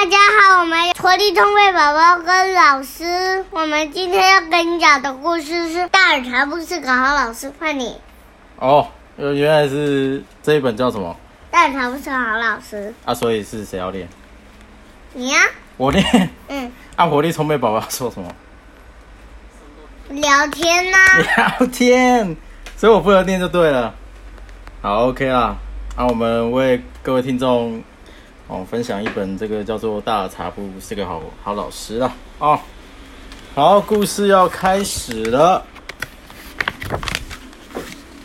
大家好，我们活力通会宝宝跟老师，我们今天要跟你讲的故事是《大耳茶不是个好老师》，换你。哦，呃，原来是这一本叫什么大耳茶不是个好老师，啊？所以是谁要练？你呀、我练。嗯，啊，活力充沛宝宝要说什么？聊天呐、聊天，所以我负责念就对了。好，OK 啦。那、我们为各位听众哦分享一本这个叫做《大茶布是个好好老师》啦。哦，好，故事要开始了。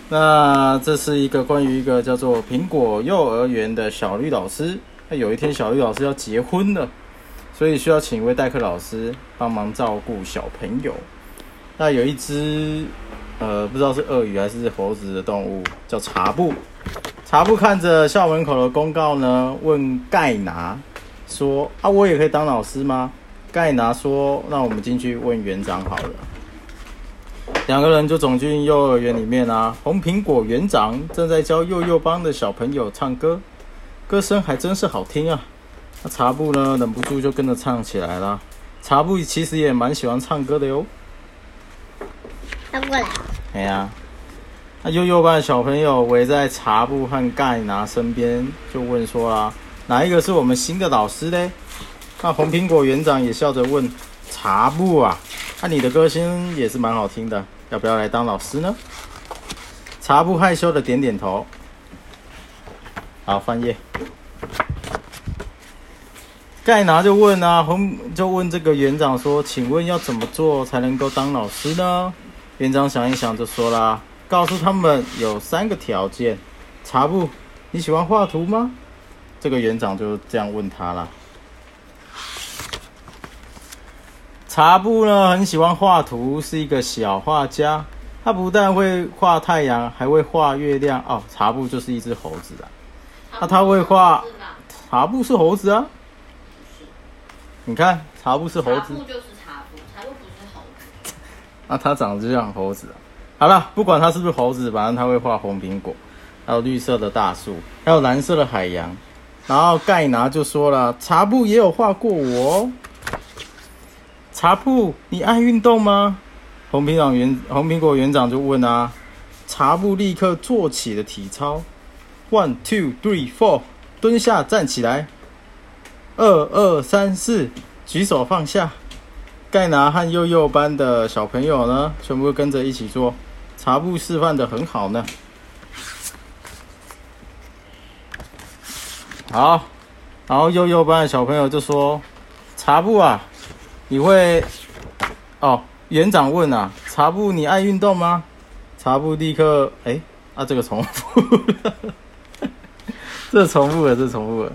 那这是一个关于一个叫做苹果幼儿园的小绿老师。那有一天，小绿老师要结婚了，所以需要请一位代课老师帮忙照顾小朋友。那有一只呃，不知道是鳄鱼还是猴子的动物，叫茶布。茶布看着校门口的公告呢，问盖拿说：“啊，我也可以当老师吗？”盖拿说：“那我们进去问园长好了。”两个人就走进幼儿园里面啊，红苹果园长正在教幼幼班的小朋友唱歌，歌声还真是好听啊。那茶布呢，忍不住就跟着唱起来了。茶布其实也蛮喜欢唱歌的哟。他过来。哎呀，那幼幼班的小朋友围在茶布和盖拿身边，就问说啦：“哪一个是我们新的老师嘞？”那红苹果园长也笑着问茶布啊：“那、你的歌声也是蛮好听的，要不要来当老师呢？”茶布害羞的点点头。好，翻页。盖拿就问啊，红就问这个园长说：“请问要怎么做才能够当老师呢？”园长想一想就说啦：“告诉他们有三个条件。茶布，你喜欢画图吗？”这个园长就这样问他了。茶布呢很喜欢画图，是一个小画家。他不但会画太阳，还会画月亮。哦，茶布就是一只猴子啊。那他会画，茶布是猴子啊。你看，茶布是猴子。茶布就是茶布，茶布不是猴子。那他长得就像猴子啊。好了，不管它是不是猴子，反正它会画红苹果，还有绿色的大树，还有蓝色的海洋。然后盖拿就说了，茶布也有画过我哦。茶布，你爱运动吗？红苹长园红苹果园长就问啊，茶布立刻做起了体操，one two three four，蹲下站起来，二二三四，举手放下。盖拿和幼幼班的小朋友呢，全部跟着一起做，茶布示范的很好呢。好，然后幼幼班的小朋友就说：“茶布啊，你会……哦，园长问啊，茶布你爱运动吗？”茶布立刻，哎，啊，这个重复了，这重复了，这重复了。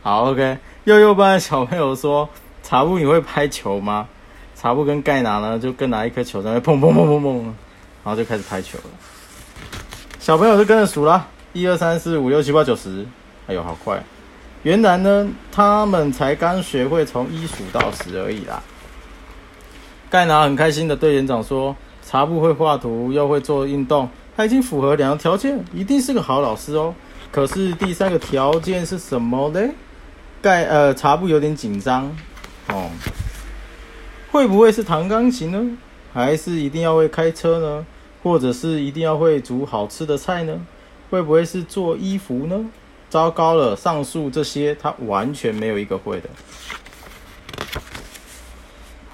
好，OK，幼幼班的小朋友说。茶布，你会拍球吗？茶布跟盖拿呢，就各拿一颗球在那砰砰砰砰砰，然后就开始拍球了。小朋友就跟着数了，一二三四五六七八九十，哎呦，好快！原来呢，他们才刚学会从一数到十而已啦。盖拿很开心的对园长说：“茶布会画图，又会做运动，他已经符合两个条件，一定是个好老师哦。可是第三个条件是什么呢？”盖呃，茶布有点紧张。哦，会不会是弹钢琴呢？还是一定要会开车呢？或者是一定要会煮好吃的菜呢？会不会是做衣服呢？糟糕了，上述这些他完全没有一个会的。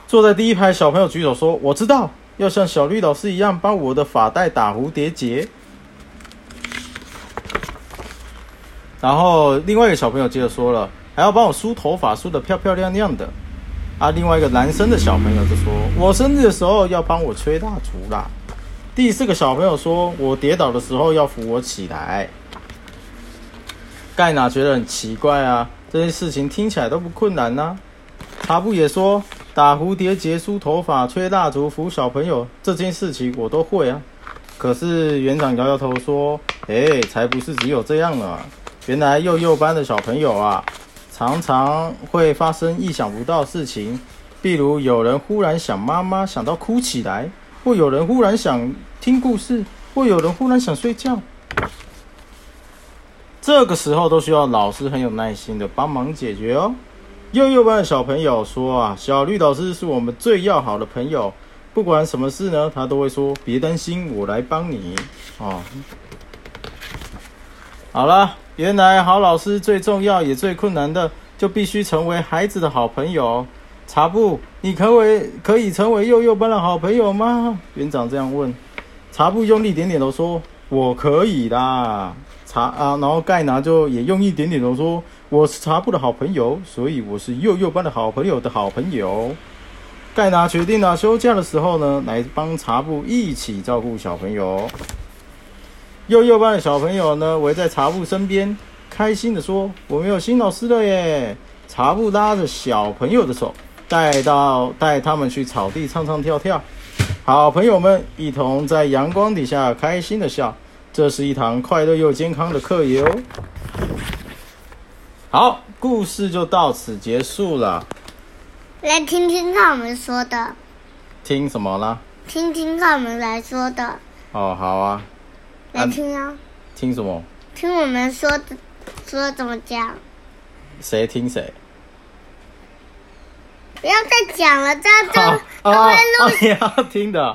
坐在第一排小朋友举手说：“我知道，要像小绿老师一样帮我的发带打蝴蝶结。”然后另外一个小朋友接着说了：“还要帮我梳头发，梳得漂漂亮亮的。”啊，另外一个男生的小朋友就说：“我生日的时候要帮我吹蜡烛啦。”第四个小朋友说：“我跌倒的时候要扶我起来。”盖娜觉得很奇怪啊，这件事情听起来都不困难呐、他不也说：“打蝴蝶结、梳头发、吹蜡烛、扶小朋友这件事情我都会啊。”可是园长摇摇头说：“哎，才不是只有这样呢！原来幼幼班的小朋友啊。”常常会发生意想不到事情，譬如有人忽然想妈妈，想到哭起来；会有人忽然想听故事；会有人忽然想睡觉。这个时候都需要老师很有耐心的帮忙解决哦。幼幼班的小朋友说啊，小绿老师是我们最要好的朋友，不管什么事呢，他都会说别担心，我来帮你哦。好了，原来好老师最重要也最困难的，就必须成为孩子的好朋友。茶布，你可为可以成为幼幼班的好朋友吗？园长这样问。茶布用力点点头说：“我可以啦。”茶啊，然后盖拿就也用力点点头说：“我是茶布的好朋友，所以我是幼幼班的好朋友的好朋友。”盖拿决定了休假的时候呢，来帮茶布一起照顾小朋友。幼幼班的小朋友呢，围在茶布身边，开心的说：“我们有新老师了耶！”茶布拉着小朋友的手。带到带他们去草地唱唱跳跳，好朋友们一同在阳光底下开心的笑，这是一堂快乐又健康的课哟。好，故事就到此结束了。来听听看我们说的，听什么啦？听听看我们来说的。哦，好啊。来听啊。听什么？听我们说的，说怎么讲？谁听谁？不要再讲了，这样都都会录。你要听的。